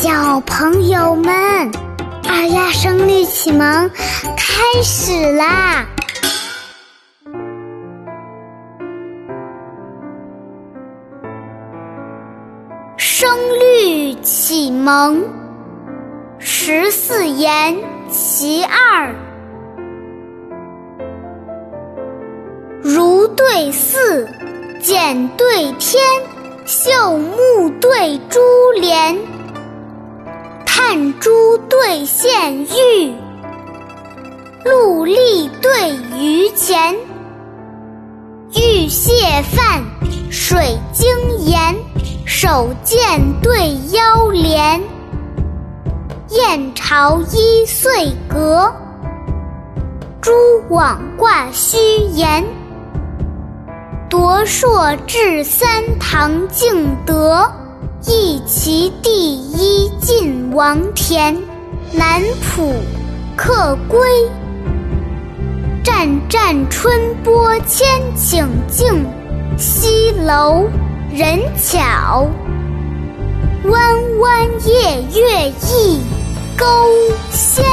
小朋友们，二丫声律启蒙开始啦！声律启蒙十四言其二：如对似，简对天，绣木对珠帘。炭珠对线玉，露粒对鱼钱，玉蟹饭，水晶盐，手剑对腰连，燕巢依岁阁，蛛网挂虚檐，夺硕至三堂敬德。一齐第一晋王田，南浦客归。湛湛春波千顷净，西楼人巧。弯弯夜月一钩仙。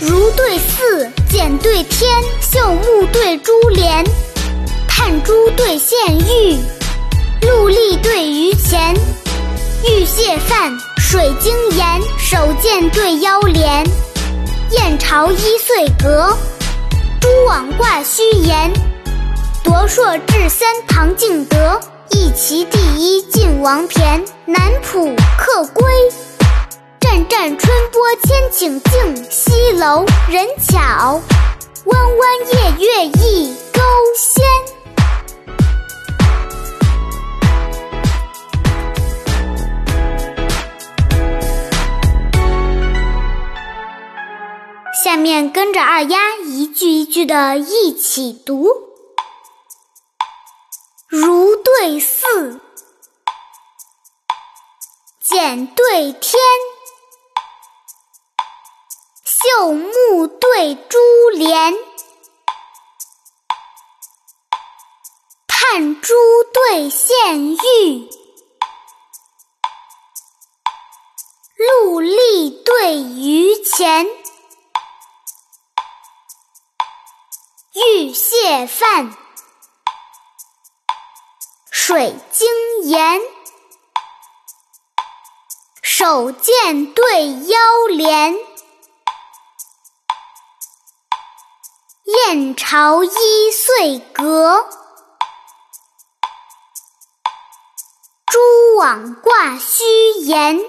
如对似，简对天，绣木对珠帘，炭珠对线玉，鹿笠对鱼钱，玉蟹饭，水晶盐，手剑对腰镰，燕巢依岁阁，蛛网挂虚檐，夺硕至三唐敬德，一齐第一晋王田，南浦客归。湛湛春波千顷净，西楼人巧。弯弯夜月一钩仙。下面跟着二丫一句一句的一起读：如对似，简对天。旧木对珠帘，炭珠对线玉，鹿笠对鱼钱，玉蟹饭，水晶盐，手剑对腰镰。燕巢一岁阁，蛛网挂虚檐，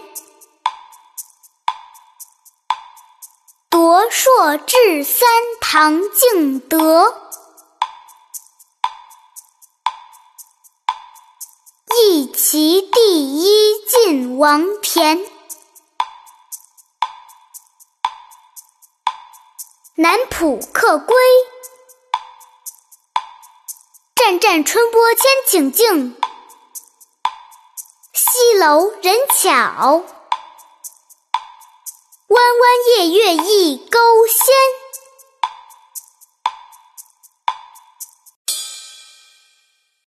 夺硕至三堂敬德，一齐第一晋王田。南浦客归，湛湛春波千顷净，西楼人巧。弯弯夜月。